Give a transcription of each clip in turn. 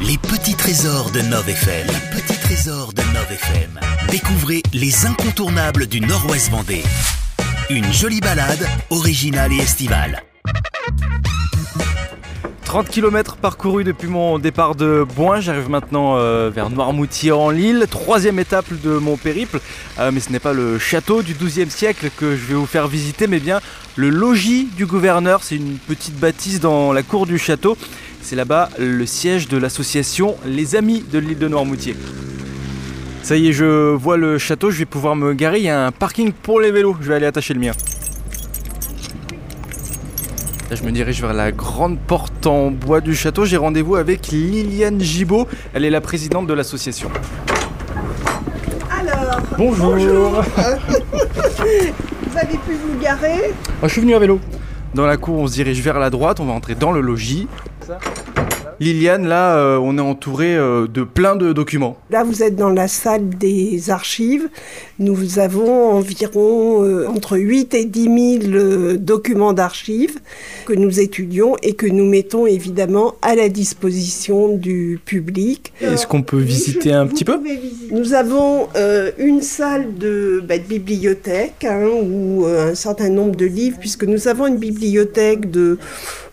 Les petits trésors de Nov FM. Les petits trésors de Nov FM. Découvrez les incontournables du Nord-Ouest Vendée. Une jolie balade, originale et estivale. 30 km parcourus depuis mon départ de Boin, j'arrive maintenant euh, vers Noirmoutier en Lille, troisième étape de mon périple, Euh, mais ce n'est pas le château du XIIe siècle que je vais vous faire visiter, mais bien le logis du gouverneur, c'est une petite bâtisse dans la cour du château, c'est là-bas le siège de l'association Les Amis de l'île de Noirmoutier. Ça y est, je vois le château, je vais pouvoir me garer, il y a un parking pour les vélos, je vais aller attacher le mien. Là, je me dirige vers la grande porte en bois du château. J'ai rendez-vous avec Liliane Gibaud. Elle est la présidente de l'association. Alors, Bonjour. vous avez pu vous garer? Je suis venu à vélo. Dans la cour, on se dirige vers la droite. On va entrer dans le logis. Liliane, là, euh, on est entouré euh, de plein de documents. Là, vous êtes dans la salle des archives. Nous avons environ euh, entre 8 et 10 000 euh, documents d'archives que nous étudions et que nous mettons évidemment à la disposition du public. Est-ce qu'on peut visiter un petit peu Nous avons euh, une salle de, bah, de bibliothèque hein, où euh, un certain nombre de livres, puisque nous avons une bibliothèque de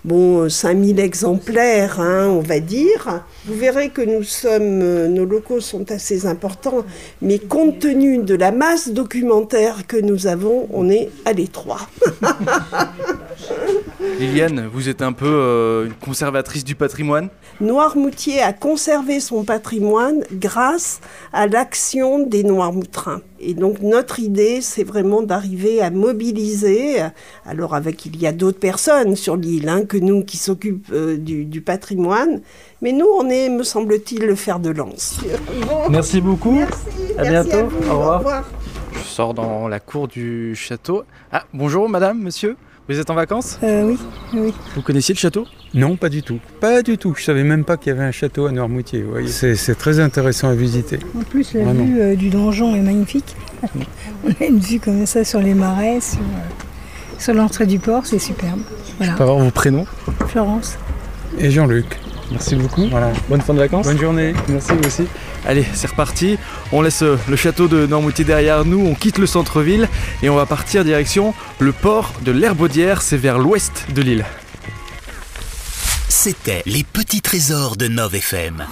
bon, 5000 exemplaires, hein, on va dire. Vous verrez que nous sommes, euh, nos locaux sont assez importants, mais compte tenu de la masse documentaire que nous avons, on est à l'étroit. Liliane, vous êtes un peu euh, une conservatrice du patrimoine? Noirmoutier a conservé son patrimoine grâce à l'action des Noirmoutrins. Et donc notre idée, c'est vraiment d'arriver à mobiliser, alors avec il y a d'autres personnes sur l'île hein, que nous qui s'occupent euh, du, du patrimoine, mais nous on est, me semble-t-il, le fer de lance. Merci beaucoup. Merci, À merci bientôt. vous. Au revoir. Au revoir. Je sors dans la cour du château. Ah, bonjour madame, monsieur. Vous êtes en vacances? Euh, oui, oui. Vous connaissiez le château? Non, pas du tout. Pas du tout. Je savais même pas qu'il y avait un château à Noirmoutier. vous voyez. C'est c'est très intéressant à visiter. En plus, la Vraiment. vue euh, du donjon est magnifique. On a une vue comme ça sur les marais, sur, euh, sur l'entrée du port, c'est superbe. Voilà. Je peux avoir vos prénoms? Florence. Et Jean-Luc. Merci beaucoup. Voilà. Bonne fin de vacances. Bonne journée. Merci vous aussi. Allez, c'est reparti. On laisse euh, le château de Noirmoutier derrière nous, on quitte le centre-ville et on va partir direction le port de l'Herbaudière, c'est vers l'ouest de l'île. C'était les petits trésors de Nov FM.